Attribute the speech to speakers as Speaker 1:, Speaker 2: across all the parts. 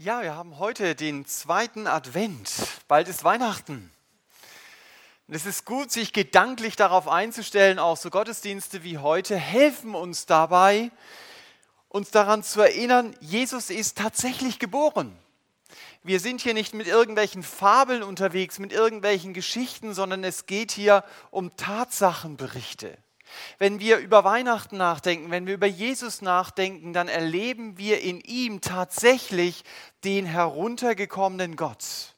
Speaker 1: Ja, wir haben heute den zweiten Advent. Bald ist Weihnachten. Und es ist gut, sich gedanklich darauf einzustellen, auch so Gottesdienste wie heute helfen uns dabei, uns daran zu erinnern, Jesus ist tatsächlich geboren. Wir sind hier nicht mit irgendwelchen Fabeln unterwegs, mit irgendwelchen Geschichten, sondern es geht hier um Tatsachenberichte. Wenn wir über Weihnachten nachdenken, wenn wir über Jesus nachdenken, dann erleben wir in ihm tatsächlich den heruntergekommenen Gott,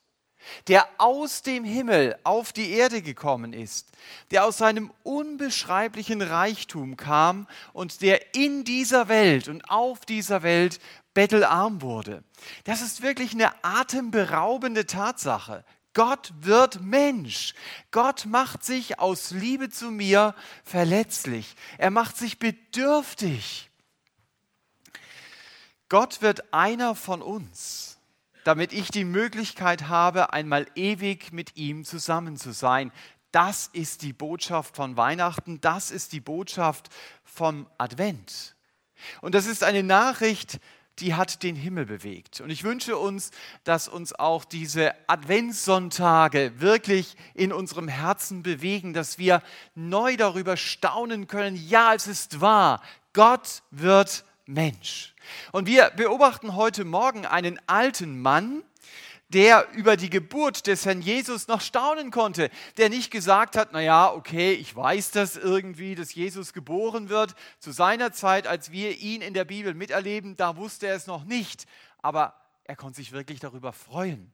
Speaker 1: der aus dem Himmel auf die Erde gekommen ist, der aus seinem unbeschreiblichen Reichtum kam und der in dieser Welt und auf dieser Welt bettelarm wurde. Das ist wirklich eine atemberaubende Tatsache. Gott wird Mensch. Gott macht sich aus Liebe zu mir verletzlich. Er macht sich bedürftig. Gott wird einer von uns, damit ich die Möglichkeit habe, einmal ewig mit ihm zusammen zu sein. Das ist die Botschaft von Weihnachten, das ist die Botschaft vom Advent. Und das ist eine Nachricht, die hat den Himmel bewegt. Und ich wünsche uns, dass uns auch diese Adventssonntage wirklich in unserem Herzen bewegen, dass wir neu darüber staunen können, ja, es ist wahr, Gott wird Mensch. Und wir beobachten heute Morgen einen alten Mann, der über die Geburt des Herrn Jesus noch staunen konnte, der nicht gesagt hat, naja, okay, ich weiß das irgendwie, dass Jesus geboren wird. Zu seiner Zeit, als wir ihn in der Bibel miterleben, da wusste er es noch nicht, aber er konnte sich wirklich darüber freuen.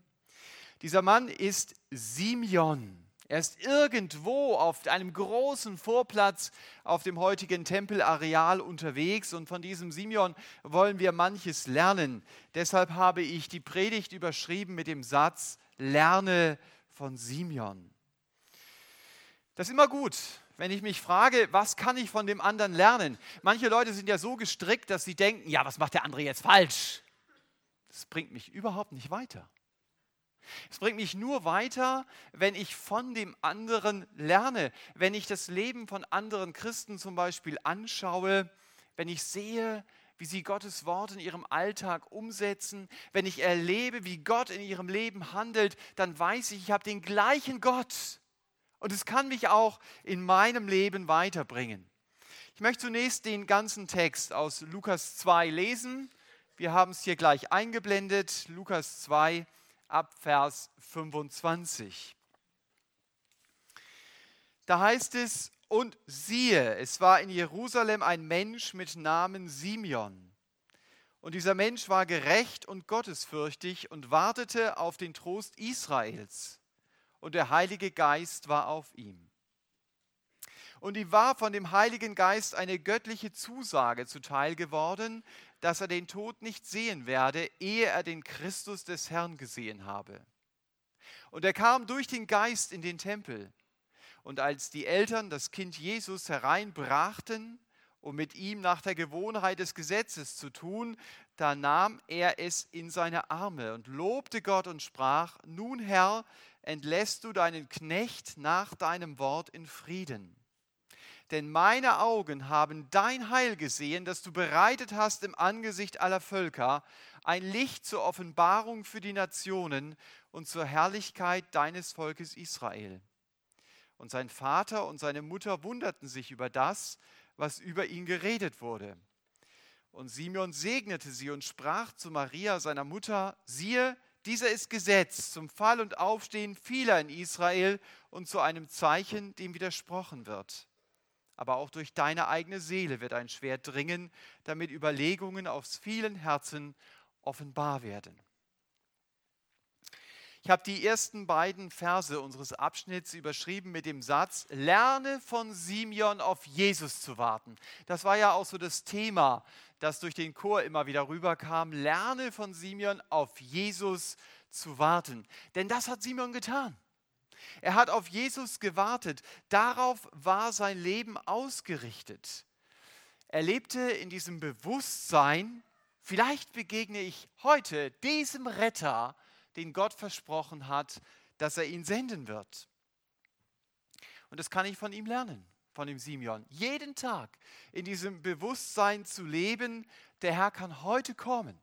Speaker 1: Dieser Mann ist Simeon. Er ist irgendwo auf einem großen Vorplatz auf dem heutigen Tempelareal unterwegs und von diesem Simeon wollen wir manches lernen. Deshalb habe ich die Predigt überschrieben mit dem Satz, lerne von Simeon. Das ist immer gut, wenn ich mich frage, was kann ich von dem anderen lernen? Manche Leute sind ja so gestrickt, dass sie denken, ja, was macht der andere jetzt falsch? Das bringt mich überhaupt nicht weiter. Es bringt mich nur weiter, wenn ich von dem anderen lerne, wenn ich das Leben von anderen Christen zum Beispiel anschaue, wenn ich sehe, wie sie Gottes Wort in ihrem Alltag umsetzen, wenn ich erlebe, wie Gott in ihrem Leben handelt, dann weiß ich, ich habe den gleichen Gott. Und es kann mich auch in meinem Leben weiterbringen. Ich möchte zunächst den ganzen Text aus Lukas 2 lesen. Wir haben es hier gleich eingeblendet. Lukas 2, ab Vers 25. Da heißt es, und siehe, es war in Jerusalem ein Mensch mit Namen Simeon. Und dieser Mensch war gerecht und gottesfürchtig und wartete auf den Trost Israels. Und der Heilige Geist war auf ihm. Und ihm war von dem Heiligen Geist eine göttliche Zusage zuteil geworden, dass er den Tod nicht sehen werde, ehe er den Christus des Herrn gesehen habe. Und er kam durch den Geist in den Tempel. Und als die Eltern das Kind Jesus hereinbrachten, um mit ihm nach der Gewohnheit des Gesetzes zu tun, da nahm er es in seine Arme und lobte Gott und sprach, nun Herr, entlässt du deinen Knecht nach deinem Wort in Frieden denn meine Augen haben dein Heil gesehen, das du bereitet hast im Angesicht aller Völker, ein Licht zur Offenbarung für die Nationen und zur Herrlichkeit deines Volkes Israel. Und sein Vater und seine Mutter wunderten sich über das, was über ihn geredet wurde. Und Simeon segnete sie und sprach zu Maria, seiner Mutter, siehe, dieser ist Gesetz zum Fall und Aufstehen vieler in Israel und zu einem Zeichen, dem widersprochen wird aber auch durch deine eigene Seele wird ein Schwert dringen, damit Überlegungen aus vielen Herzen offenbar werden. Ich habe die ersten beiden Verse unseres Abschnitts überschrieben mit dem Satz, lerne von Simeon auf Jesus zu warten. Das war ja auch so das Thema, das durch den Chor immer wieder rüberkam. Lerne von Simeon auf Jesus zu warten. Denn das hat Simeon getan. Er hat auf Jesus gewartet. Darauf war sein Leben ausgerichtet. Er lebte in diesem Bewusstsein, vielleicht begegne ich heute diesem Retter, den Gott versprochen hat, dass er ihn senden wird. Und das kann ich von ihm lernen, von dem Simeon. Jeden Tag in diesem Bewusstsein zu leben, der Herr kann heute kommen.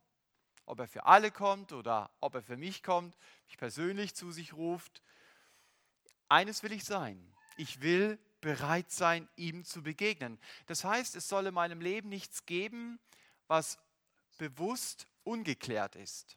Speaker 1: ob er für alle kommt oder ob er für mich kommt, mich persönlich zu sich ruft. Eines will ich sein. Ich will bereit sein, ihm zu begegnen. Das heißt, es soll in meinem Leben nichts geben, was bewusst ungeklärt ist.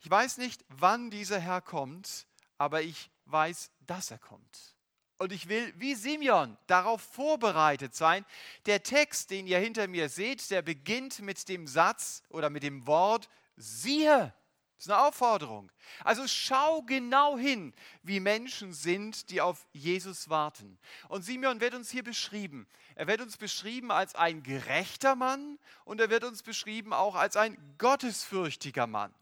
Speaker 1: Ich weiß nicht, wann dieser Herr kommt, aber ich weiß, dass er kommt. Und ich will, wie Simeon, darauf vorbereitet sein. Der Text, den ihr hinter mir seht, der beginnt mit dem Satz oder mit dem Wort, siehe. Das ist eine Aufforderung. Also schau genau hin, wie Menschen sind, die auf Jesus warten. Und Simeon wird uns hier beschrieben. Er wird uns beschrieben als ein gerechter Mann und er wird uns beschrieben auch als ein gottesfürchtiger Mann.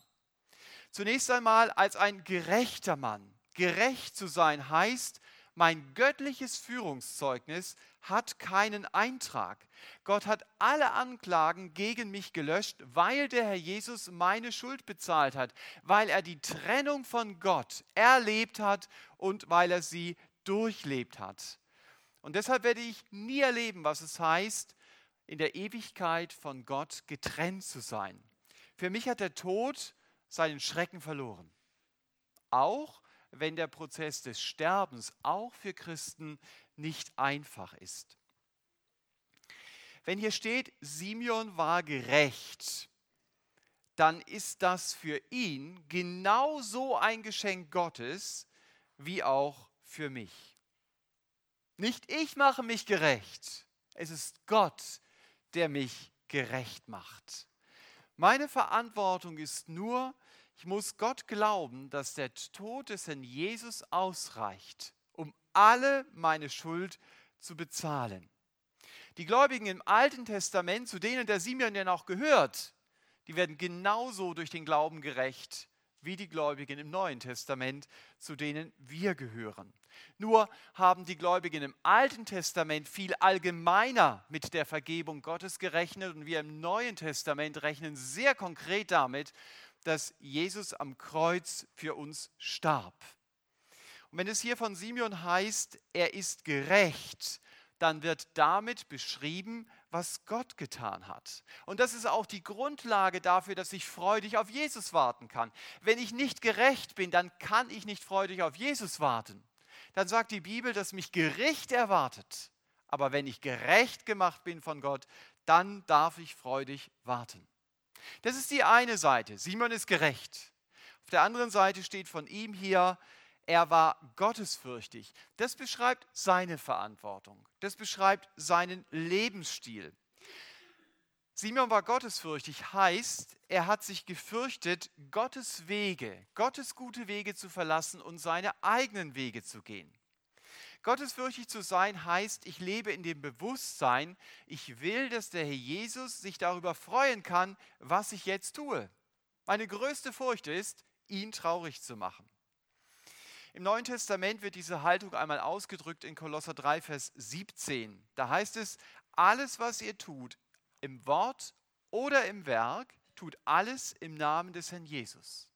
Speaker 1: Zunächst einmal als ein gerechter Mann. Gerecht zu sein heißt, mein göttliches Führungszeugnis hat keinen Eintrag. Gott hat alle Anklagen gegen mich gelöscht, weil der Herr Jesus meine Schuld bezahlt hat, weil er die Trennung von Gott erlebt hat und weil er sie durchlebt hat. Und deshalb werde ich nie erleben, was es heißt, in der Ewigkeit von Gott getrennt zu sein. Für mich hat der Tod seinen Schrecken verloren. Auch wenn der Prozess des Sterbens auch für Christen nicht einfach ist. Wenn hier steht, Simeon war gerecht, dann ist das für ihn genauso ein Geschenk Gottes wie auch für mich. Nicht ich mache mich gerecht, es ist Gott, der mich gerecht macht. Meine Verantwortung ist nur, ich muss Gott glauben, dass der Tod des Herrn Jesus ausreicht, um alle meine Schuld zu bezahlen. Die Gläubigen im Alten Testament, zu denen der Simeon ja noch gehört, die werden genauso durch den Glauben gerecht wie die Gläubigen im Neuen Testament, zu denen wir gehören. Nur haben die Gläubigen im Alten Testament viel allgemeiner mit der Vergebung Gottes gerechnet und wir im Neuen Testament rechnen sehr konkret damit, dass Jesus am Kreuz für uns starb. Und wenn es hier von Simeon heißt, er ist gerecht, dann wird damit beschrieben, was Gott getan hat. Und das ist auch die Grundlage dafür, dass ich freudig auf Jesus warten kann. Wenn ich nicht gerecht bin, dann kann ich nicht freudig auf Jesus warten. Dann sagt die Bibel, dass mich Gericht erwartet. Aber wenn ich gerecht gemacht bin von Gott, dann darf ich freudig warten. Das ist die eine Seite. Simon ist gerecht. Auf der anderen Seite steht von ihm hier, er war gottesfürchtig. Das beschreibt seine Verantwortung. Das beschreibt seinen Lebensstil. Simon war gottesfürchtig, heißt, er hat sich gefürchtet, Gottes Wege, Gottes gute Wege zu verlassen und seine eigenen Wege zu gehen. Gottesfürchtig zu sein heißt, ich lebe in dem Bewusstsein, ich will, dass der Herr Jesus sich darüber freuen kann, was ich jetzt tue. Meine größte Furcht ist, ihn traurig zu machen. Im Neuen Testament wird diese Haltung einmal ausgedrückt in Kolosser 3, Vers 17. Da heißt es, alles, was ihr tut, im Wort oder im Werk, tut alles im Namen des Herrn Jesus.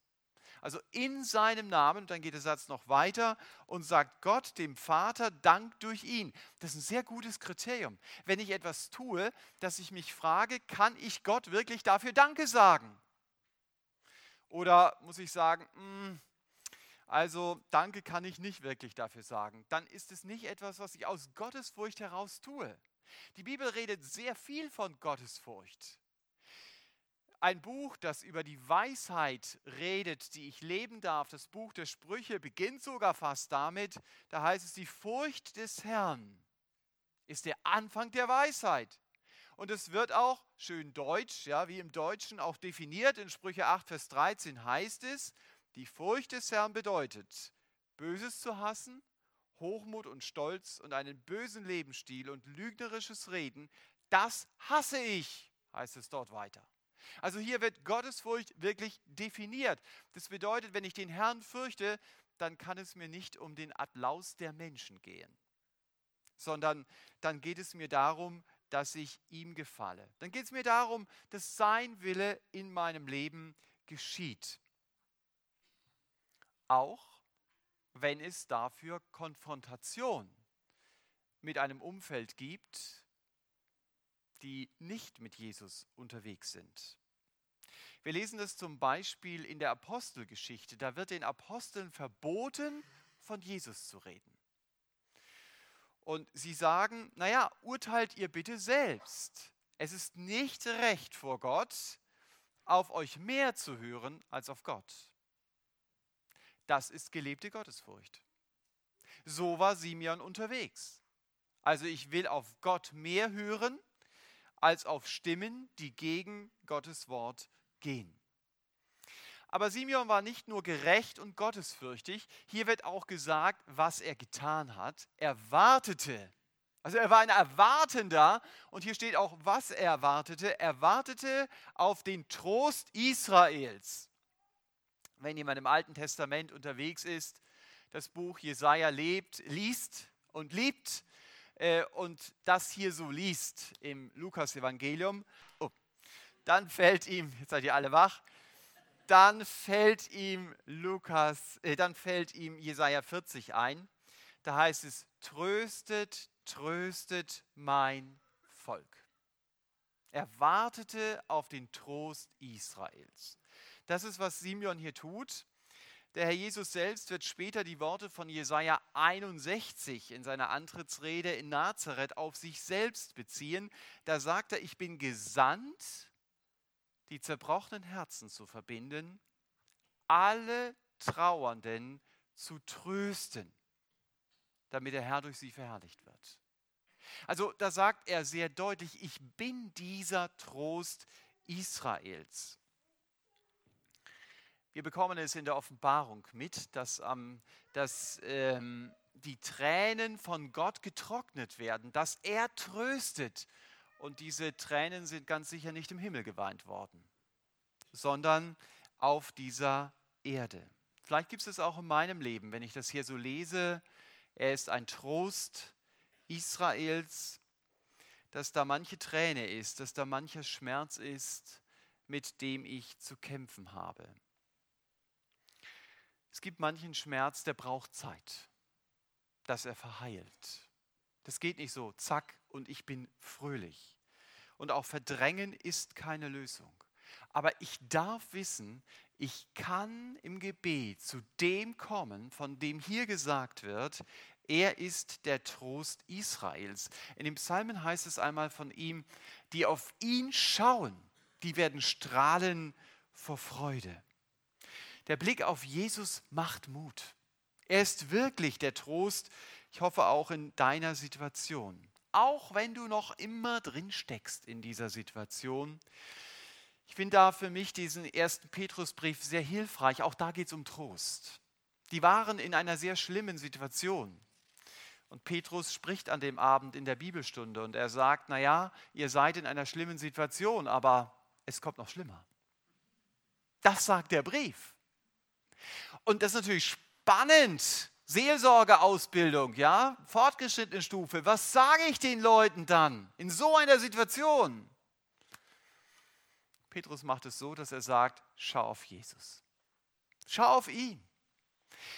Speaker 1: Also in seinem Namen, und dann geht der Satz noch weiter und sagt Gott dem Vater Dank durch ihn. Das ist ein sehr gutes Kriterium. Wenn ich etwas tue, dass ich mich frage, kann ich Gott wirklich dafür Danke sagen? Oder muss ich sagen, mh, hm, also Danke kann ich nicht wirklich dafür sagen. Dann ist es nicht etwas, was ich aus Gottesfurcht heraus tue. Die Bibel redet sehr viel von Gottesfurcht. Ein Buch, das über die Weisheit redet, die ich leben darf, das Buch der Sprüche, beginnt sogar fast damit, da heißt es, die Furcht des Herrn ist der Anfang der Weisheit. Und es wird auch schön deutsch, ja, wie im Deutschen auch definiert, in Sprüche 8, Vers 13 heißt es, die Furcht des Herrn bedeutet, Böses zu hassen, Hochmut und Stolz und einen bösen Lebensstil und lügnerisches Reden, das hasse ich, heißt es dort weiter. Also hier wird Gottesfurcht wirklich definiert. Das bedeutet, wenn ich den Herrn fürchte, dann kann es mir nicht um den Applaus der Menschen gehen, sondern dann geht es mir darum, dass ich ihm gefalle. Dann geht es mir darum, dass sein Wille in meinem Leben geschieht. Auch wenn es dafür Konfrontation mit einem Umfeld gibt, die nicht mit Jesus unterwegs sind. Wir lesen das zum Beispiel in der Apostelgeschichte. Da wird den Aposteln verboten, von Jesus zu reden. Und sie sagen, naja, urteilt ihr bitte selbst. Es ist nicht recht vor Gott, auf euch mehr zu hören als auf Gott. Das ist gelebte Gottesfurcht. So war Simeon unterwegs. Also ich will auf Gott mehr hören als auf Stimmen, die gegen Gottes Wort gehen. Aber Simeon war nicht nur gerecht und gottesfürchtig, hier wird auch gesagt, was er getan hat. Er wartete. Also er war ein Erwartender und hier steht auch, was er erwartete. Er wartete auf den Trost Israels. Wenn jemand im Alten Testament unterwegs ist, das Buch Jesaja lebt, liest und liebt äh, und das hier so liest im Lukas-Evangelium, oh, dann fällt ihm, jetzt seid ihr alle wach, dann fällt ihm Lukas, äh, dann fällt ihm Jesaja 40 ein. Da heißt es: Tröstet, tröstet mein Volk. Er wartete auf den Trost Israels. Das ist, was Simeon hier tut. Der Herr Jesus selbst wird später die Worte von Jesaja 61 in seiner Antrittsrede in Nazareth auf sich selbst beziehen. Da sagt er: Ich bin gesandt, die zerbrochenen Herzen zu verbinden, alle Trauernden zu trösten, damit der Herr durch sie verherrlicht wird. Also da sagt er sehr deutlich, ich bin dieser Trost Israels. Wir bekommen es in der Offenbarung mit, dass, ähm, dass ähm, die Tränen von Gott getrocknet werden, dass er tröstet und diese Tränen sind ganz sicher nicht im Himmel geweint worden, sondern auf dieser Erde. Vielleicht gibt es es auch in meinem Leben, wenn ich das hier so lese. Er ist ein Trost Israels, dass da manche Träne ist, dass da mancher Schmerz ist, mit dem ich zu kämpfen habe. Es gibt manchen Schmerz, der braucht Zeit, dass er verheilt. Das geht nicht so, zack, und ich bin fröhlich. Und auch verdrängen ist keine Lösung. Aber ich darf wissen, ich kann im Gebet zu dem kommen, von dem hier gesagt wird, er ist der Trost Israels. In dem Psalmen heißt es einmal von ihm, die auf ihn schauen, die werden strahlen vor Freude. Der Blick auf Jesus macht Mut. Er ist wirklich der Trost, ich hoffe auch in deiner Situation. Auch wenn du noch immer drin steckst in dieser Situation. Ich finde da für mich diesen ersten Petrusbrief sehr hilfreich. Auch da geht es um Trost. Die waren in einer sehr schlimmen Situation. Und Petrus spricht an dem Abend in der Bibelstunde und er sagt, naja, ihr seid in einer schlimmen Situation, aber es kommt noch schlimmer. Das sagt der Brief. Und das ist natürlich spannend, Seelsorgeausbildung, ja, fortgeschrittene Stufe. Was sage ich den Leuten dann in so einer Situation? Petrus macht es so, dass er sagt, schau auf Jesus. Schau auf ihn.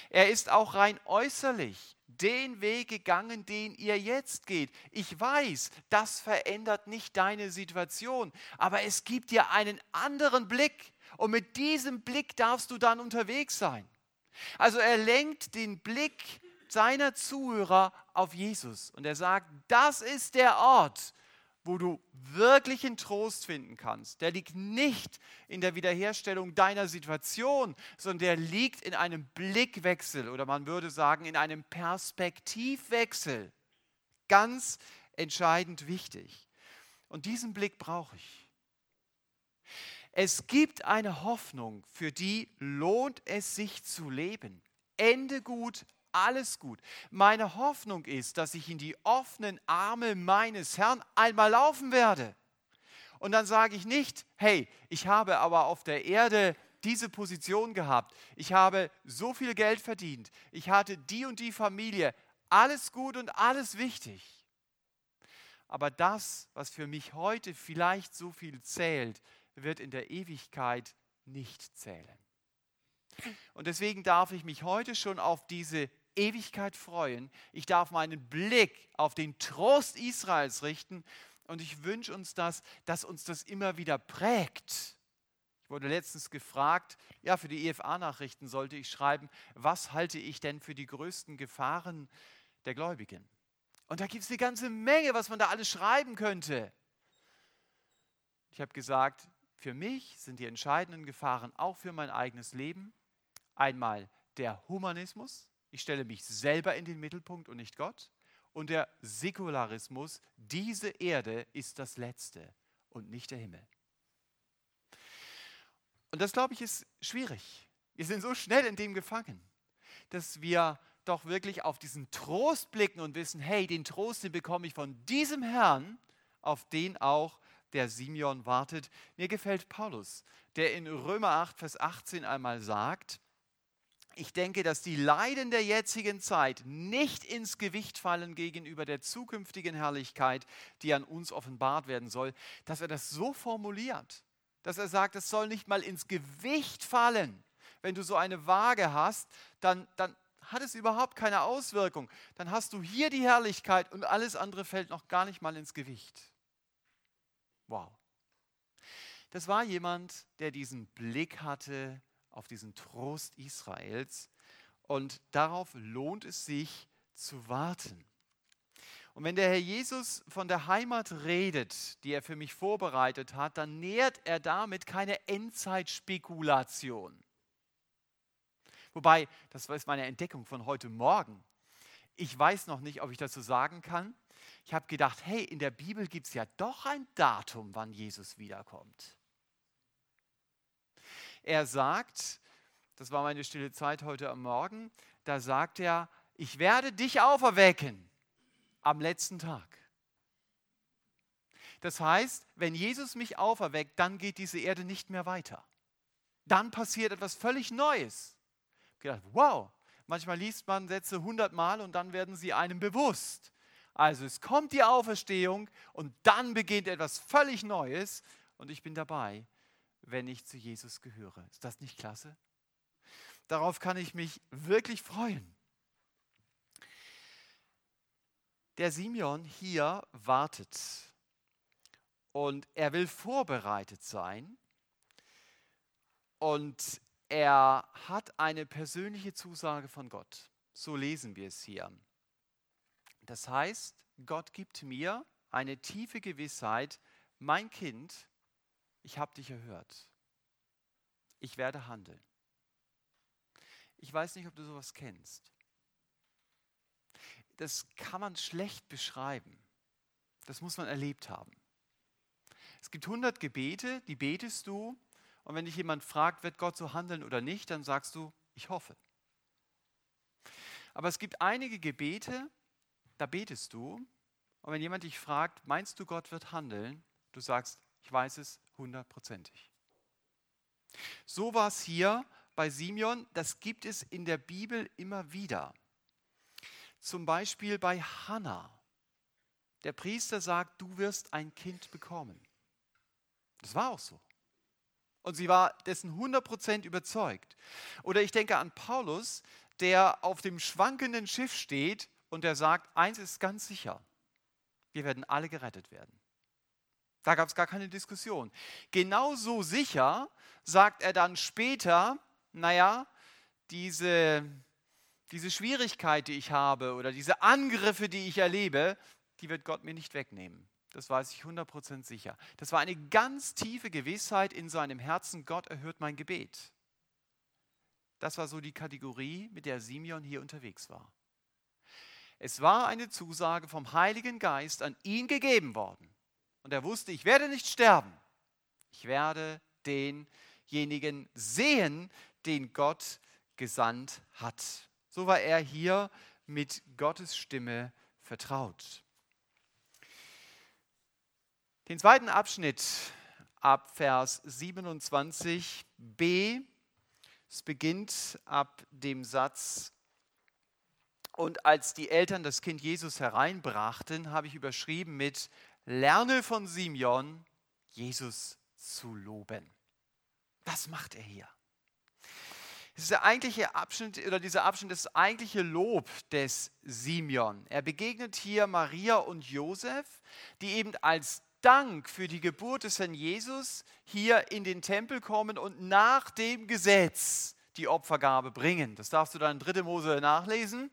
Speaker 1: Er ist auch rein äußerlich den Weg gegangen, den ihr jetzt geht. Ich weiß, das verändert nicht deine Situation, aber es gibt dir einen anderen Blick und mit diesem Blick darfst du dann unterwegs sein. Also er lenkt den Blick seiner Zuhörer auf Jesus und er sagt, das ist der Ort, wo du wirklichen Trost finden kannst. Der liegt nicht in der Wiederherstellung deiner Situation, sondern der liegt in einem Blickwechsel oder man würde sagen in einem Perspektivwechsel. Ganz entscheidend wichtig. Und diesen Blick brauche ich. Es gibt eine Hoffnung, für die lohnt es sich zu leben. Ende gut, alles gut. Meine Hoffnung ist, dass ich in die offenen Arme meines Herrn einmal laufen werde. Und dann sage ich nicht, hey, ich habe aber auf der Erde diese Position gehabt, ich habe so viel Geld verdient, ich hatte die und die Familie, alles gut und alles wichtig. Aber das, was für mich heute vielleicht so viel zählt, wird in der Ewigkeit nicht zählen. Und deswegen darf ich mich heute schon auf diese Ewigkeit freuen. Ich darf meinen Blick auf den Trost Israels richten und ich wünsche uns das, dass uns das immer wieder prägt. Ich wurde letztens gefragt, ja, für die EFA-Nachrichten sollte ich schreiben, was halte ich denn für die größten Gefahren der Gläubigen? Und da gibt es eine ganze Menge, was man da alles schreiben könnte. Ich habe gesagt, für mich sind die entscheidenden Gefahren auch für mein eigenes Leben einmal der Humanismus, ich stelle mich selber in den Mittelpunkt und nicht Gott, und der Säkularismus, diese Erde ist das Letzte und nicht der Himmel. Und das, glaube ich, ist schwierig. Wir sind so schnell in dem gefangen, dass wir doch wirklich auf diesen Trost blicken und wissen, hey, den Trost, den bekomme ich von diesem Herrn, auf den auch der Simeon wartet. Mir gefällt Paulus, der in Römer 8, Vers 18 einmal sagt, ich denke, dass die Leiden der jetzigen Zeit nicht ins Gewicht fallen gegenüber der zukünftigen Herrlichkeit, die an uns offenbart werden soll, dass er das so formuliert, dass er sagt, es soll nicht mal ins Gewicht fallen. Wenn du so eine Waage hast, dann, dann hat es überhaupt keine Auswirkung. Dann hast du hier die Herrlichkeit und alles andere fällt noch gar nicht mal ins Gewicht. Wow. Das war jemand, der diesen Blick hatte auf diesen Trost Israels und darauf lohnt es sich zu warten. Und wenn der Herr Jesus von der Heimat redet, die er für mich vorbereitet hat, dann nährt er damit keine Endzeitspekulation. Wobei, das ist meine Entdeckung von heute Morgen. Ich weiß noch nicht, ob ich dazu sagen kann. Ich habe gedacht, hey, in der Bibel gibt es ja doch ein Datum, wann Jesus wiederkommt. Er sagt, das war meine stille Zeit heute am Morgen, da sagt er, ich werde dich auferwecken am letzten Tag. Das heißt, wenn Jesus mich auferweckt, dann geht diese Erde nicht mehr weiter. Dann passiert etwas völlig Neues. Ich gedacht, wow, manchmal liest man Sätze hundertmal und dann werden sie einem bewusst. Also es kommt die Auferstehung und dann beginnt etwas völlig Neues und ich bin dabei, wenn ich zu Jesus gehöre. Ist das nicht klasse? Darauf kann ich mich wirklich freuen. Der Simeon hier wartet und er will vorbereitet sein und er hat eine persönliche Zusage von Gott. So lesen wir es hier. Das heißt, Gott gibt mir eine tiefe Gewissheit, mein Kind, ich habe dich erhört. Ich werde handeln. Ich weiß nicht, ob du sowas kennst. Das kann man schlecht beschreiben. Das muss man erlebt haben. Es gibt 100 Gebete, die betest du. Und wenn dich jemand fragt, wird Gott so handeln oder nicht, dann sagst du, ich hoffe. Aber es gibt einige Gebete, da betest du. Und wenn jemand dich fragt, meinst du, Gott wird handeln? Du sagst, ich weiß es hundertprozentig. So war es hier bei Simeon, das gibt es in der Bibel immer wieder. Zum Beispiel bei Hannah. Der Priester sagt, du wirst ein Kind bekommen. Das war auch so. Und sie war dessen 100% überzeugt. Oder ich denke an Paulus, der auf dem schwankenden Schiff steht und der sagt, eins ist ganz sicher, wir werden alle gerettet werden. Da gab es gar keine Diskussion. Genauso sicher sagt er dann später, naja, diese, diese Schwierigkeit, die ich habe oder diese Angriffe, die ich erlebe, die wird Gott mir nicht wegnehmen. Das weiß ich 100% sicher. Das war eine ganz tiefe Gewissheit in seinem Herzen, Gott erhört mein Gebet. Das war so die Kategorie, mit der Simeon hier unterwegs war. Es war eine Zusage vom Heiligen Geist an ihn gegeben worden. Und er wusste, ich werde nicht sterben. Ich werde denjenigen sehen, den Gott gesandt hat. So war er hier mit Gottes Stimme vertraut. Den zweiten Abschnitt ab Vers 27b, es beginnt ab dem Satz, und als die Eltern das Kind Jesus hereinbrachten, habe ich überschrieben mit, lerne von Simeon, Jesus zu loben. Was macht er hier? Dieser eigentliche Abschnitt oder dieser Abschnitt ist das eigentliche Lob des Simeon. Er begegnet hier Maria und Josef, die eben als Dank für die Geburt des Herrn Jesus hier in den Tempel kommen und nach dem Gesetz die Opfergabe bringen. Das darfst du dann in 3. Mose nachlesen,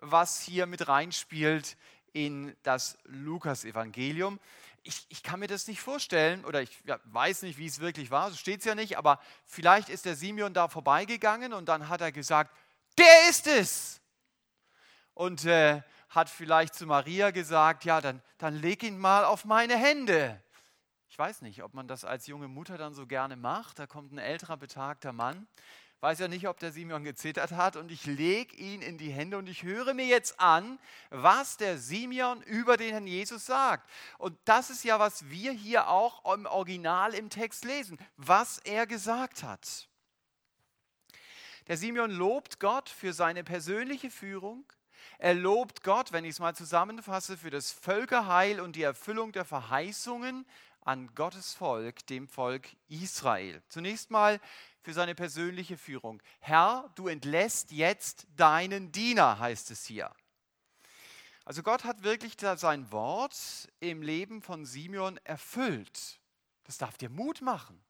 Speaker 1: was hier mit reinspielt in das Lukas-Evangelium. Ich, ich, kann mir das nicht vorstellen oder ich ja, weiß nicht, wie es wirklich war, so steht es ja nicht, aber vielleicht ist der Simeon da vorbeigegangen und dann hat er gesagt, der ist es. Und äh, hat vielleicht zu Maria gesagt, ja, dann, dann leg ihn mal auf meine Hände. Ich weiß nicht, ob man das als junge Mutter dann so gerne macht. Da kommt ein älterer, betagter Mann weiß ja nicht, ob der Simeon gezittert hat und ich lege ihn in die Hände und ich höre mir jetzt an, was der Simeon über den Herrn Jesus sagt. Und das ist ja, was wir hier auch im Original im Text lesen, was er gesagt hat. Der Simeon lobt Gott für seine persönliche Führung. Er lobt Gott, wenn ich es mal zusammenfasse, für das Völkerheil und die Erfüllung der Verheißungen an Gottes Volk, dem Volk Israel. Zunächst mal für seine persönliche Führung. Herr, du entlässt jetzt deinen Diener, heißt es hier. Also Gott hat wirklich sein Wort im Leben von Simeon erfüllt. Das darf dir Mut machen.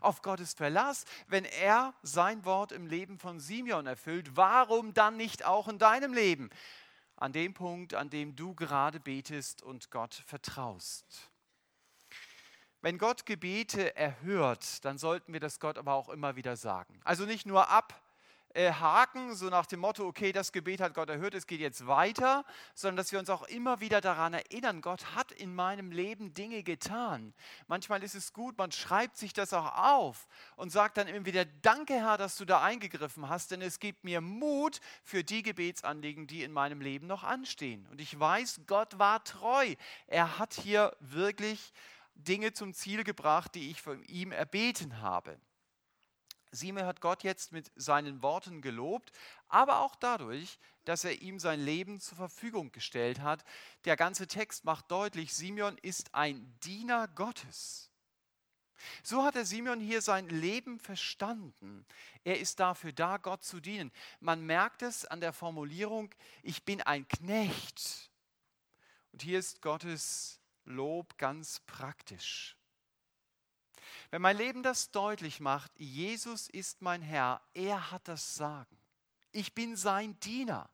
Speaker 1: Auf Gottes Verlass, wenn er sein Wort im Leben von Simeon erfüllt, warum dann nicht auch in deinem Leben? An dem Punkt, an dem du gerade betest und Gott vertraust. Wenn Gott Gebete erhört, dann sollten wir das Gott aber auch immer wieder sagen. Also nicht nur abhaken, so nach dem Motto, okay, das Gebet hat Gott erhört, es geht jetzt weiter, sondern dass wir uns auch immer wieder daran erinnern, Gott hat in meinem Leben Dinge getan. Manchmal ist es gut, man schreibt sich das auch auf und sagt dann immer wieder, danke Herr, dass du da eingegriffen hast, denn es gibt mir Mut für die Gebetsanliegen, die in meinem Leben noch anstehen. Und ich weiß, Gott war treu. Er hat hier wirklich Dinge zum Ziel gebracht, die ich von ihm erbeten habe. Simon hat Gott jetzt mit seinen Worten gelobt, aber auch dadurch, dass er ihm sein Leben zur Verfügung gestellt hat. Der ganze Text macht deutlich, Simeon ist ein Diener Gottes. So hat der Simeon hier sein Leben verstanden. Er ist dafür da, Gott zu dienen. Man merkt es an der Formulierung, ich bin ein Knecht. Und hier ist Gottes Lob ganz praktisch. Wenn mein Leben das deutlich macht, Jesus ist mein Herr, er hat das Sagen. Ich bin sein Diener.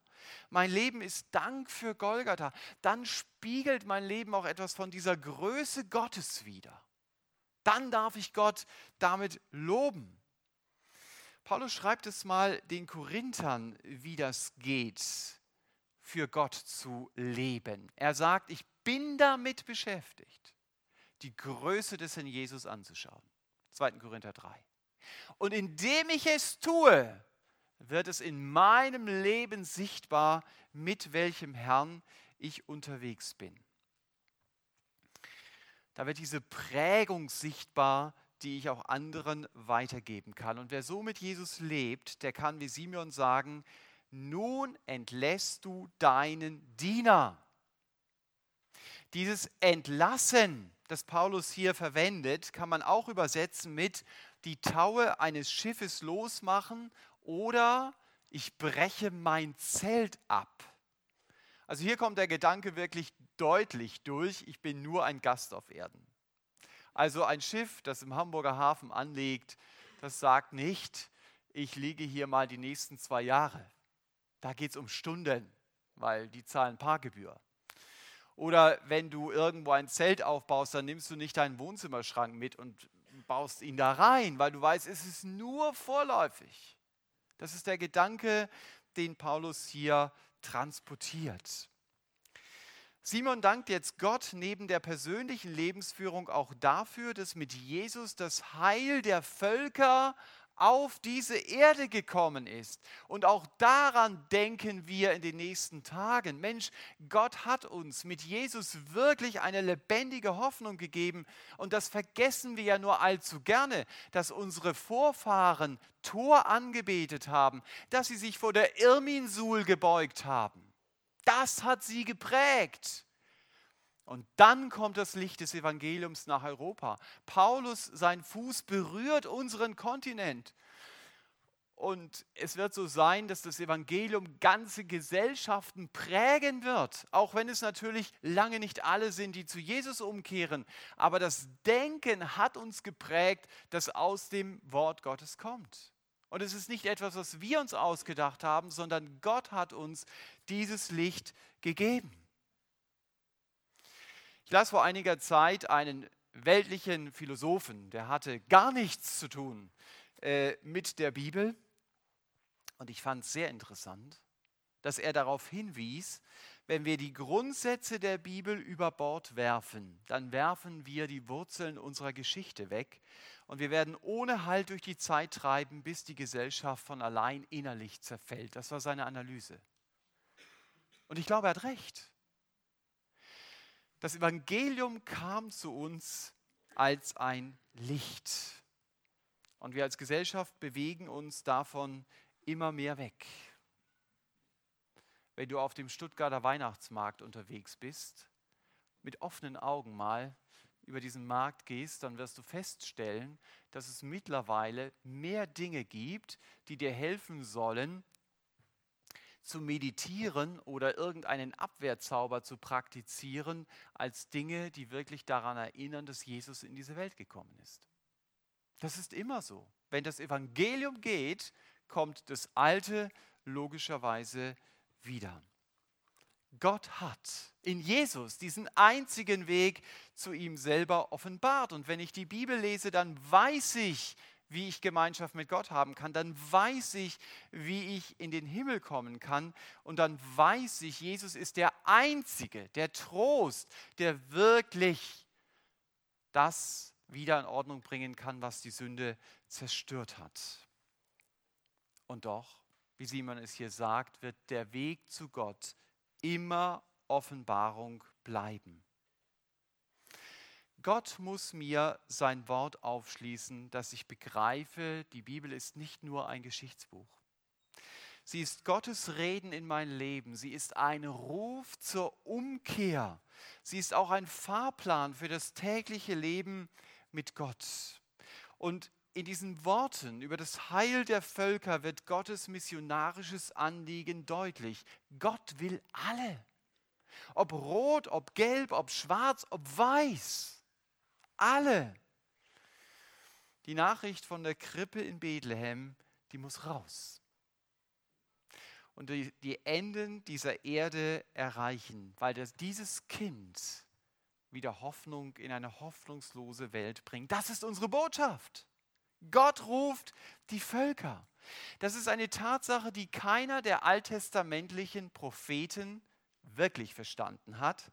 Speaker 1: Mein Leben ist Dank für Golgatha. Dann spiegelt mein Leben auch etwas von dieser Größe Gottes wider. Dann darf ich Gott damit loben. Paulus schreibt es mal den Korinthern, wie das geht, für Gott zu leben. Er sagt, ich bin damit beschäftigt, die Größe des Herrn Jesus anzuschauen. 2. Korinther 3. Und indem ich es tue, wird es in meinem Leben sichtbar, mit welchem Herrn ich unterwegs bin. Da wird diese Prägung sichtbar, die ich auch anderen weitergeben kann. Und wer so mit Jesus lebt, der kann wie Simeon sagen, nun entlässt du deinen Diener. Dieses Entlassen, das Paulus hier verwendet, kann man auch übersetzen mit die Taue eines Schiffes losmachen oder ich breche mein Zelt ab. Also hier kommt der Gedanke wirklich deutlich durch, ich bin nur ein Gast auf Erden. Also ein Schiff, das im Hamburger Hafen anlegt, das sagt nicht, ich liege hier mal die nächsten zwei Jahre. Da geht es um Stunden, weil die zahlen Parkgebühr. Oder wenn du irgendwo ein Zelt aufbaust, dann nimmst du nicht deinen Wohnzimmerschrank mit und baust ihn da rein, weil du weißt, es ist nur vorläufig. Das ist der Gedanke, den Paulus hier transportiert. Simon dankt jetzt Gott neben der persönlichen Lebensführung auch dafür, dass mit Jesus das Heil der Völker auf diese Erde gekommen ist. Und auch daran denken wir in den nächsten Tagen. Mensch, Gott hat uns mit Jesus wirklich eine lebendige Hoffnung gegeben. Und das vergessen wir ja nur allzu gerne, dass unsere Vorfahren Tor angebetet haben, dass sie sich vor der Irminsul gebeugt haben. Das hat sie geprägt. Und dann kommt das Licht des Evangeliums nach Europa. Paulus, sein Fuß berührt unseren Kontinent. Und es wird so sein, dass das Evangelium ganze Gesellschaften prägen wird, auch wenn es natürlich lange nicht alle sind, die zu Jesus umkehren. Aber das Denken hat uns geprägt, das aus dem Wort Gottes kommt. Und es ist nicht etwas, was wir uns ausgedacht haben, sondern Gott hat uns dieses Licht gegeben. Ich las vor einiger Zeit einen weltlichen Philosophen, der hatte gar nichts zu tun äh, mit der Bibel. Und ich fand es sehr interessant, dass er darauf hinwies, wenn wir die Grundsätze der Bibel über Bord werfen, dann werfen wir die Wurzeln unserer Geschichte weg und wir werden ohne Halt durch die Zeit treiben, bis die Gesellschaft von allein innerlich zerfällt. Das war seine Analyse. Und ich glaube, er hat recht. Das Evangelium kam zu uns als ein Licht. Und wir als Gesellschaft bewegen uns davon immer mehr weg. Wenn du auf dem Stuttgarter Weihnachtsmarkt unterwegs bist, mit offenen Augen mal über diesen Markt gehst, dann wirst du feststellen, dass es mittlerweile mehr Dinge gibt, die dir helfen sollen, zu meditieren oder irgendeinen Abwehrzauber zu praktizieren, als Dinge, die wirklich daran erinnern, dass Jesus in diese Welt gekommen ist. Das ist immer so. Wenn das Evangelium geht, kommt das Alte logischerweise wieder. Gott hat in Jesus diesen einzigen Weg zu ihm selber offenbart. Und wenn ich die Bibel lese, dann weiß ich, wie ich Gemeinschaft mit Gott haben kann, dann weiß ich, wie ich in den Himmel kommen kann und dann weiß ich, Jesus ist der Einzige, der Trost, der wirklich das wieder in Ordnung bringen kann, was die Sünde zerstört hat. Und doch, wie Simon es hier sagt, wird der Weg zu Gott immer Offenbarung bleiben. Gott muss mir sein Wort aufschließen, dass ich begreife, die Bibel ist nicht nur ein Geschichtsbuch. Sie ist Gottes Reden in mein Leben. Sie ist ein Ruf zur Umkehr. Sie ist auch ein Fahrplan für das tägliche Leben mit Gott. Und in diesen Worten über das Heil der Völker wird Gottes missionarisches Anliegen deutlich. Gott will alle. Ob rot, ob gelb, ob schwarz, ob weiß. Alle. Die Nachricht von der Krippe in Bethlehem, die muss raus. Und die, die Enden dieser Erde erreichen, weil das, dieses Kind wieder Hoffnung in eine hoffnungslose Welt bringt. Das ist unsere Botschaft. Gott ruft die Völker. Das ist eine Tatsache, die keiner der alttestamentlichen Propheten wirklich verstanden hat.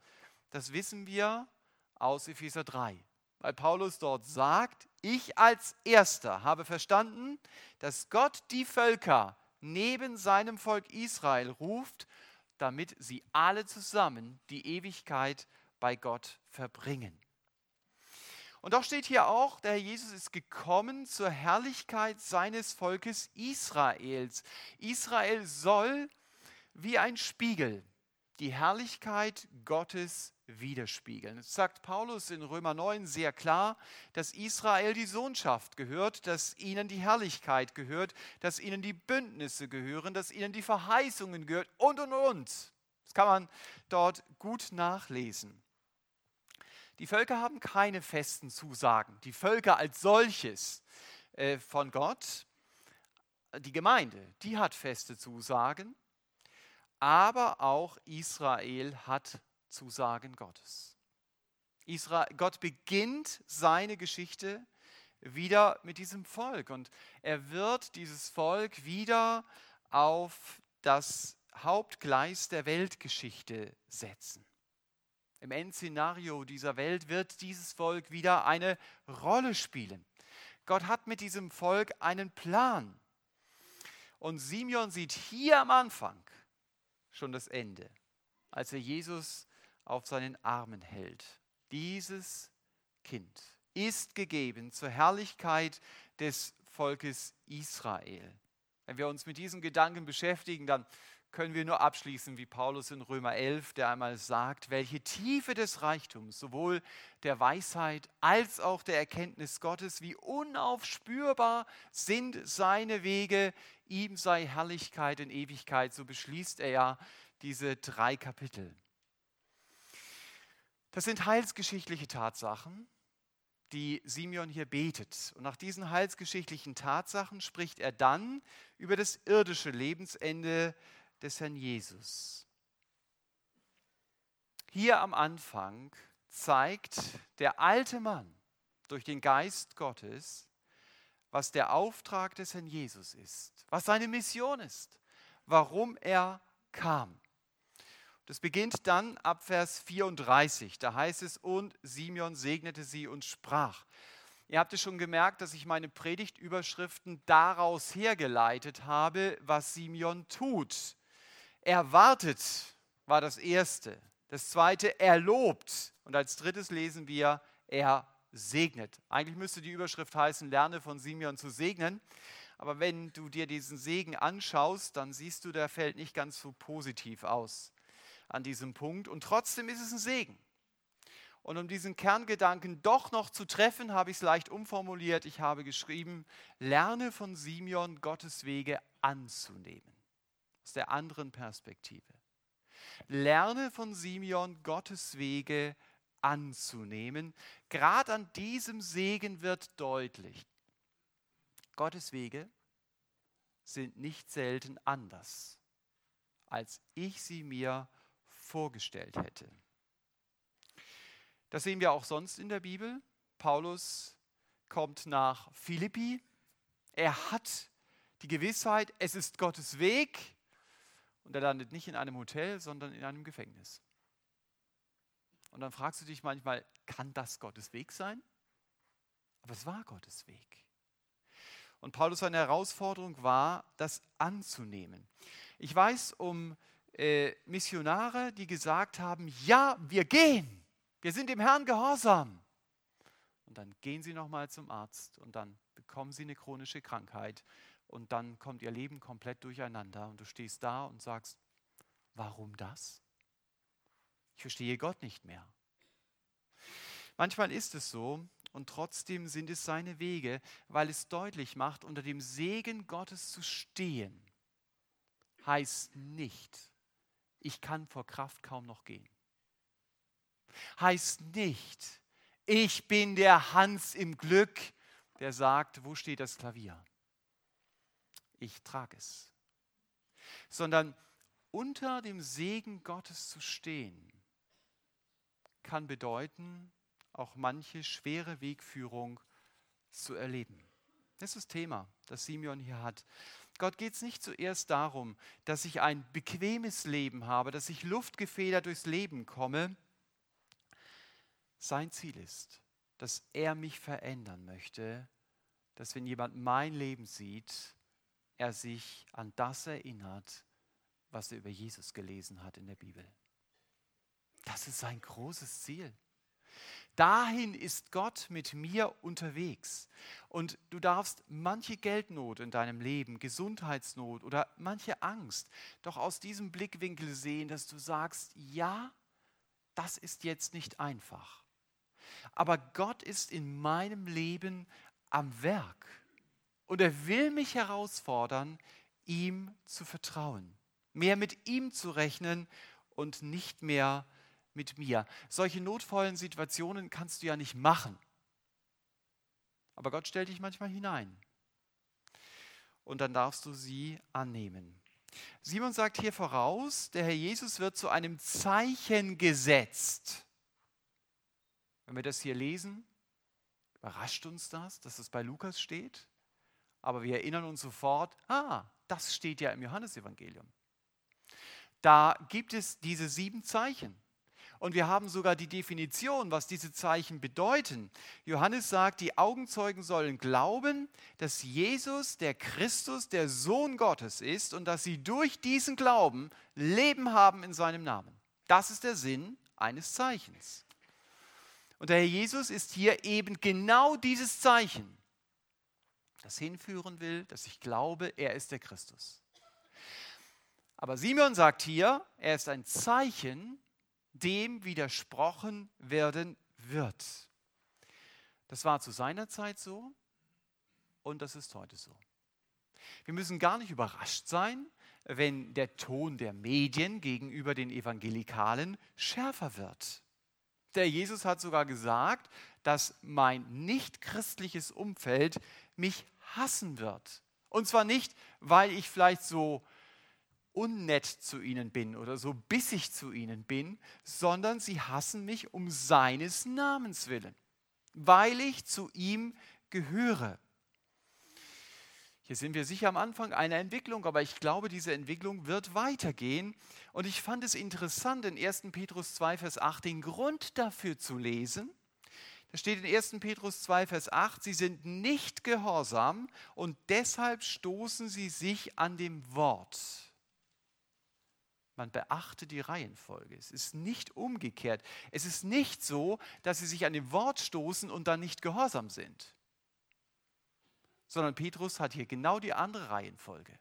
Speaker 1: Das wissen wir aus Epheser 3 weil Paulus dort sagt, ich als Erster habe verstanden, dass Gott die Völker neben seinem Volk Israel ruft, damit sie alle zusammen die Ewigkeit bei Gott verbringen. Und doch steht hier auch, der Herr Jesus ist gekommen zur Herrlichkeit seines Volkes Israels. Israel soll wie ein Spiegel die Herrlichkeit Gottes widerspiegeln. Es sagt Paulus in Römer 9 sehr klar, dass Israel die Sohnschaft gehört, dass ihnen die Herrlichkeit gehört, dass ihnen die Bündnisse gehören, dass ihnen die Verheißungen gehört und, und, und. Das kann man dort gut nachlesen. Die Völker haben keine festen Zusagen. Die Völker als solches äh, von Gott, die Gemeinde, die hat feste Zusagen, aber auch Israel hat Zusagen Gottes. Israel, Gott beginnt seine Geschichte wieder mit diesem Volk und er wird dieses Volk wieder auf das Hauptgleis der Weltgeschichte setzen. Im Endszenario dieser Welt wird dieses Volk wieder eine Rolle spielen. Gott hat mit diesem Volk einen Plan. Und Simeon sieht hier am Anfang schon das Ende, als er Jesus auf seinen Armen hält. Dieses Kind ist gegeben zur Herrlichkeit des Volkes Israel. Wenn wir uns mit diesen Gedanken beschäftigen, dann können wir nur abschließen, wie Paulus in Römer 11, der einmal sagt, welche Tiefe des Reichtums, sowohl der Weisheit als auch der Erkenntnis Gottes, wie unaufspürbar sind seine Wege, ihm sei Herrlichkeit in Ewigkeit. So beschließt er ja diese drei Kapitel. Das sind heilsgeschichtliche Tatsachen, die Simeon hier betet. Und nach diesen heilsgeschichtlichen Tatsachen spricht er dann über das irdische Lebensende des Herrn Jesus. Hier am Anfang zeigt der alte Mann durch den Geist Gottes, was der Auftrag des Herrn Jesus ist, was seine Mission ist, warum er kam. Das beginnt dann ab Vers 34. Da heißt es, und Simeon segnete sie und sprach. Ihr habt es schon gemerkt, dass ich meine Predigtüberschriften daraus hergeleitet habe, was Simeon tut. Er wartet war das Erste. Das Zweite, er lobt. Und als drittes lesen wir, er segnet. Eigentlich müsste die Überschrift heißen, lerne von Simeon zu segnen. Aber wenn du dir diesen Segen anschaust, dann siehst du, der fällt nicht ganz so positiv aus an diesem Punkt. Und trotzdem ist es ein Segen. Und um diesen Kerngedanken doch noch zu treffen, habe ich es leicht umformuliert. Ich habe geschrieben, lerne von Simeon Gottes Wege anzunehmen aus der anderen Perspektive. Lerne von Simeon Gottes Wege anzunehmen. Gerade an diesem Segen wird deutlich, Gottes Wege sind nicht selten anders, als ich sie mir vorgestellt hätte. Das sehen wir auch sonst in der Bibel. Paulus kommt nach Philippi. Er hat die Gewissheit, es ist Gottes Weg und er landet nicht in einem Hotel, sondern in einem Gefängnis. Und dann fragst du dich manchmal, kann das Gottes Weg sein? Aber es war Gottes Weg. Und Paulus seine Herausforderung war, das anzunehmen. Ich weiß um äh, Missionare, die gesagt haben, ja, wir gehen, wir sind dem Herrn gehorsam. Und dann gehen sie nochmal zum Arzt und dann bekommen sie eine chronische Krankheit und dann kommt ihr Leben komplett durcheinander und du stehst da und sagst, warum das? Ich verstehe Gott nicht mehr. Manchmal ist es so und trotzdem sind es seine Wege, weil es deutlich macht, unter dem Segen Gottes zu stehen, heißt nicht, ich kann vor Kraft kaum noch gehen. Heißt nicht, ich bin der Hans im Glück, der sagt, wo steht das Klavier? ich trage es, sondern unter dem Segen Gottes zu stehen, kann bedeuten, auch manche schwere Wegführung zu erleben. Das ist das Thema, das Simeon hier hat. Gott geht es nicht zuerst darum, dass ich ein bequemes Leben habe, dass ich luftgefedert durchs Leben komme. Sein Ziel ist, dass er mich verändern möchte, dass wenn jemand mein Leben sieht, er sich an das erinnert, was er über Jesus gelesen hat in der Bibel. Das ist sein großes Ziel. Dahin ist Gott mit mir unterwegs. Und du darfst manche Geldnot in deinem Leben, Gesundheitsnot oder manche Angst doch aus diesem Blickwinkel sehen, dass du sagst, ja, das ist jetzt nicht einfach. Aber Gott ist in meinem Leben am Werk. Und er will mich herausfordern, ihm zu vertrauen, mehr mit ihm zu rechnen und nicht mehr mit mir. Solche notvollen Situationen kannst du ja nicht machen. Aber Gott stellt dich manchmal hinein. Und dann darfst du sie annehmen. Simon sagt hier voraus, der Herr Jesus wird zu einem Zeichen gesetzt. Wenn wir das hier lesen, überrascht uns das, dass es bei Lukas steht aber wir erinnern uns sofort, ah, das steht ja im Johannesevangelium. Da gibt es diese sieben Zeichen. Und wir haben sogar die Definition, was diese Zeichen bedeuten. Johannes sagt, die Augenzeugen sollen glauben, dass Jesus der Christus, der Sohn Gottes ist und dass sie durch diesen Glauben Leben haben in seinem Namen. Das ist der Sinn eines Zeichens. Und der Herr Jesus ist hier eben genau dieses Zeichen das hinführen will, dass ich glaube, er ist der Christus. Aber Simeon sagt hier, er ist ein Zeichen, dem widersprochen werden wird. Das war zu seiner Zeit so und das ist heute so. Wir müssen gar nicht überrascht sein, wenn der Ton der Medien gegenüber den Evangelikalen schärfer wird. Der Jesus hat sogar gesagt, dass mein nicht christliches Umfeld mich hassen wird. Und zwar nicht, weil ich vielleicht so unnett zu ihnen bin oder so bissig zu ihnen bin, sondern sie hassen mich um seines Namens willen, weil ich zu ihm gehöre. Hier sind wir sicher am Anfang einer Entwicklung, aber ich glaube, diese Entwicklung wird weitergehen. Und ich fand es interessant, in 1. Petrus 2, Vers 8 den Grund dafür zu lesen. Da steht in 1. Petrus 2, Vers 8, sie sind nicht gehorsam und deshalb stoßen sie sich an dem Wort. Man beachte die Reihenfolge. Es ist nicht umgekehrt. Es ist nicht so, dass sie sich an dem Wort stoßen und dann nicht gehorsam sind sondern Petrus hat hier genau die andere Reihenfolge.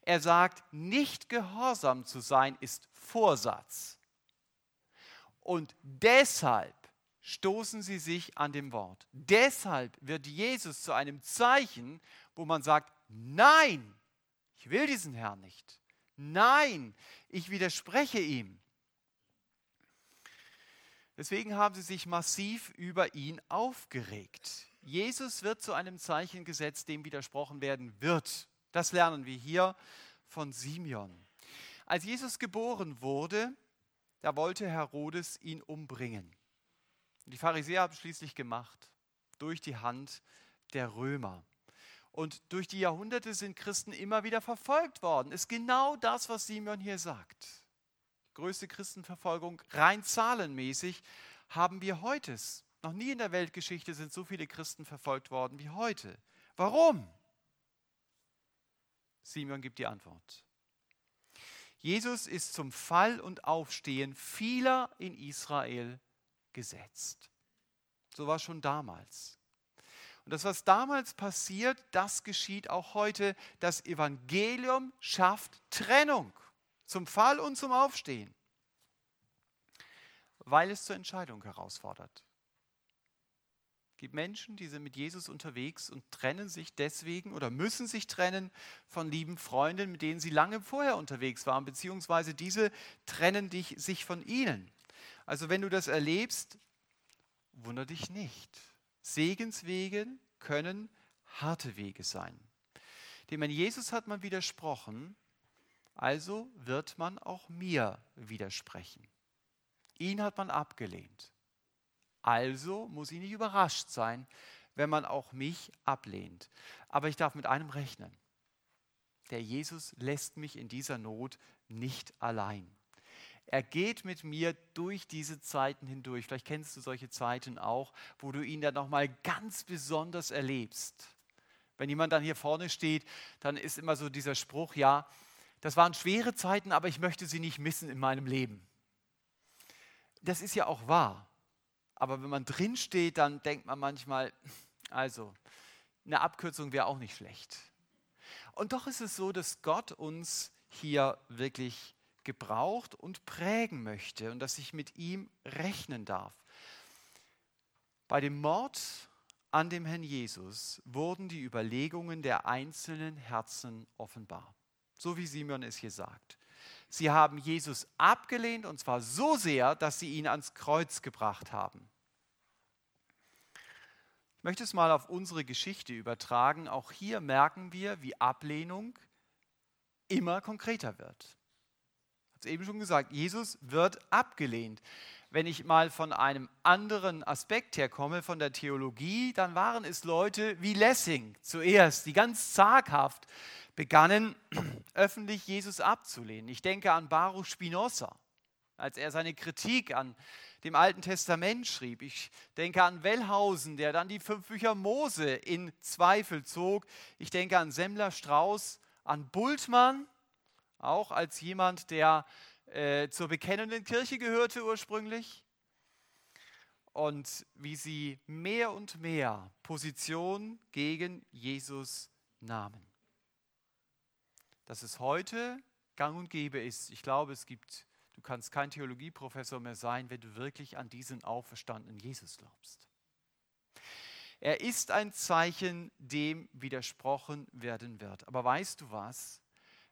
Speaker 1: Er sagt, nicht gehorsam zu sein ist Vorsatz. Und deshalb stoßen sie sich an dem Wort. Deshalb wird Jesus zu einem Zeichen, wo man sagt, nein, ich will diesen Herrn nicht. Nein, ich widerspreche ihm. Deswegen haben sie sich massiv über ihn aufgeregt. Jesus wird zu einem Zeichen gesetzt, dem widersprochen werden wird. Das lernen wir hier von Simeon. Als Jesus geboren wurde, da wollte Herodes ihn umbringen. Die Pharisäer haben es schließlich gemacht, durch die Hand der Römer. Und durch die Jahrhunderte sind Christen immer wieder verfolgt worden. Ist genau das, was Simeon hier sagt. Größte Christenverfolgung, rein zahlenmäßig, haben wir heute. Noch nie in der Weltgeschichte sind so viele Christen verfolgt worden wie heute. Warum? Simeon gibt die Antwort. Jesus ist zum Fall und Aufstehen vieler in Israel gesetzt. So war schon damals. Und das, was damals passiert, das geschieht auch heute. Das Evangelium schafft Trennung zum Fall und zum Aufstehen, weil es zur Entscheidung herausfordert. Es gibt Menschen, die sind mit Jesus unterwegs und trennen sich deswegen oder müssen sich trennen von lieben Freunden, mit denen sie lange vorher unterwegs waren, beziehungsweise diese trennen dich, sich von ihnen. Also wenn du das erlebst, wundere dich nicht. Segenswege können harte Wege sein. Dem an Jesus hat man widersprochen, also wird man auch mir widersprechen. Ihn hat man abgelehnt. Also muss ich nicht überrascht sein, wenn man auch mich ablehnt. Aber ich darf mit einem rechnen. Der Jesus lässt mich in dieser Not nicht allein. Er geht mit mir durch diese Zeiten hindurch. Vielleicht kennst du solche Zeiten auch, wo du ihn dann nochmal ganz besonders erlebst. Wenn jemand dann hier vorne steht, dann ist immer so dieser Spruch, ja, das waren schwere Zeiten, aber ich möchte sie nicht missen in meinem Leben. Das ist ja auch wahr. Aber wenn man drin steht, dann denkt man manchmal, also eine Abkürzung wäre auch nicht schlecht. Und doch ist es so, dass Gott uns hier wirklich gebraucht und prägen möchte und dass ich mit ihm rechnen darf. Bei dem Mord an dem Herrn Jesus wurden die Überlegungen der einzelnen Herzen offenbar, so wie Simeon es hier sagt. Sie haben Jesus abgelehnt und zwar so sehr, dass sie ihn ans Kreuz gebracht haben. Ich möchte es mal auf unsere Geschichte übertragen. Auch hier merken wir, wie Ablehnung immer konkreter wird. Habe es eben schon gesagt, Jesus wird abgelehnt. Wenn ich mal von einem anderen Aspekt herkomme, von der Theologie, dann waren es Leute wie Lessing zuerst, die ganz zaghaft begannen, öffentlich Jesus abzulehnen. Ich denke an Baruch Spinoza, als er seine Kritik an dem Alten Testament schrieb. Ich denke an Wellhausen, der dann die fünf Bücher Mose in Zweifel zog. Ich denke an Semmler Strauß, an Bultmann, auch als jemand, der äh, zur bekennenden Kirche gehörte ursprünglich. Und wie sie mehr und mehr Position gegen Jesus nahmen. Das ist heute gang und gäbe ist. Ich glaube, es gibt, du kannst kein Theologieprofessor mehr sein, wenn du wirklich an diesen auferstandenen Jesus glaubst. Er ist ein Zeichen, dem widersprochen werden wird. Aber weißt du was?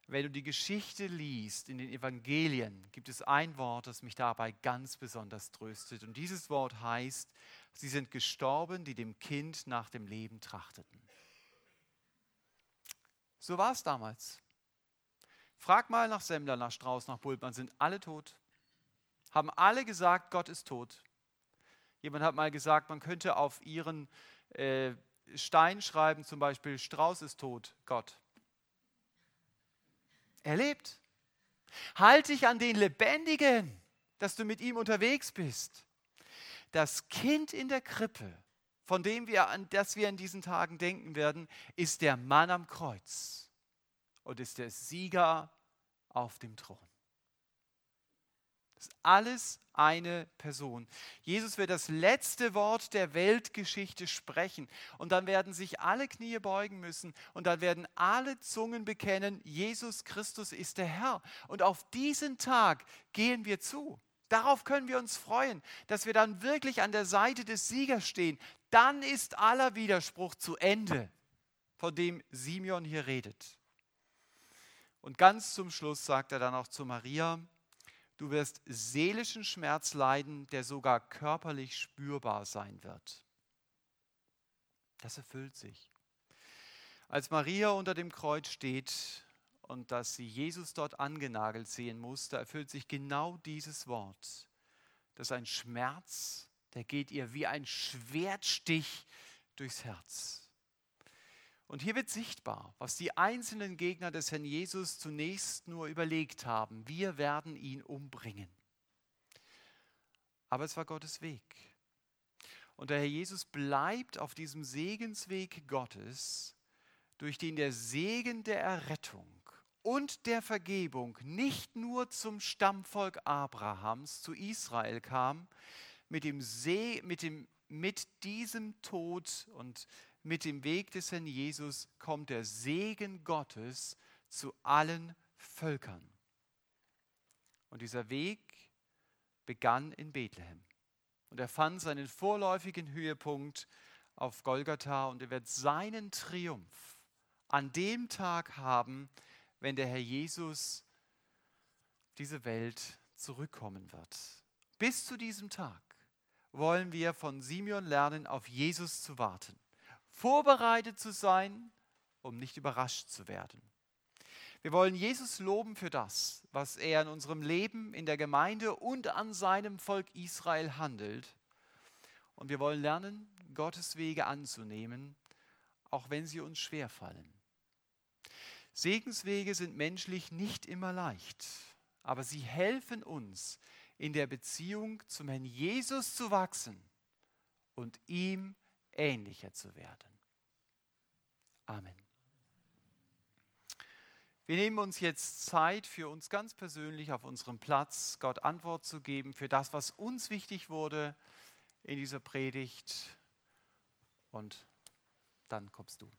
Speaker 1: Wenn du die Geschichte liest in den Evangelien, gibt es ein Wort, das mich dabei ganz besonders tröstet. Und dieses Wort heißt, sie sind gestorben, die dem Kind nach dem Leben trachteten. So war es damals. Frag mal nach Semmler, nach Strauß, nach Bultmann, sind alle tot. Haben alle gesagt, Gott ist tot. Jemand hat mal gesagt, man könnte auf ihren äh, Stein schreiben, zum Beispiel, Strauß ist tot, Gott. Er lebt. Halt dich an den Lebendigen, dass du mit ihm unterwegs bist. Das Kind in der Krippe, von dem wir an das wir in diesen Tagen denken werden, ist der Mann am Kreuz und ist der Sieger auf dem Thron. Das ist alles eine Person. Jesus wird das letzte Wort der Weltgeschichte sprechen und dann werden sich alle Knie beugen müssen und dann werden alle Zungen bekennen, Jesus Christus ist der Herr. Und auf diesen Tag gehen wir zu. Darauf können wir uns freuen, dass wir dann wirklich an der Seite des Siegers stehen. Dann ist aller Widerspruch zu Ende, von dem Simeon hier redet. Und ganz zum Schluss sagt er dann auch zu Maria, Du wirst seelischen Schmerz leiden, der sogar körperlich spürbar sein wird. Das erfüllt sich. Als Maria unter dem Kreuz steht und dass sie Jesus dort angenagelt sehen muss, da erfüllt sich genau dieses Wort. Das ist ein Schmerz, der geht ihr wie ein Schwertstich durchs Herz. Und hier wird sichtbar, was die einzelnen Gegner des Herrn Jesus zunächst nur überlegt haben. Wir werden ihn umbringen. Aber es war Gottes Weg. Und der Herr Jesus bleibt auf diesem Segensweg Gottes, durch den der Segen der Errettung und der Vergebung nicht nur zum Stammvolk Abrahams, zu Israel kam, mit, dem See, mit, dem, mit diesem Tod und mit dem Weg des Herrn Jesus kommt der Segen Gottes zu allen Völkern. Und dieser Weg begann in Bethlehem. Und er fand seinen vorläufigen Höhepunkt auf Golgatha und er wird seinen Triumph an dem Tag haben, wenn der Herr Jesus diese Welt zurückkommen wird. Bis zu diesem Tag wollen wir von Simeon lernen, auf Jesus zu warten vorbereitet zu sein, um nicht überrascht zu werden. Wir wollen Jesus loben für das, was er in unserem Leben, in der Gemeinde und an seinem Volk Israel handelt. Und wir wollen lernen, Gottes Wege anzunehmen, auch wenn sie uns schwerfallen. Segenswege sind menschlich nicht immer leicht, aber sie helfen uns, in der Beziehung zum Herrn Jesus zu wachsen und ihm ähnlicher zu werden. Amen. Wir nehmen uns jetzt Zeit für uns ganz persönlich auf unserem Platz, Gott Antwort zu geben für das, was uns wichtig wurde in dieser Predigt. Und dann kommst du.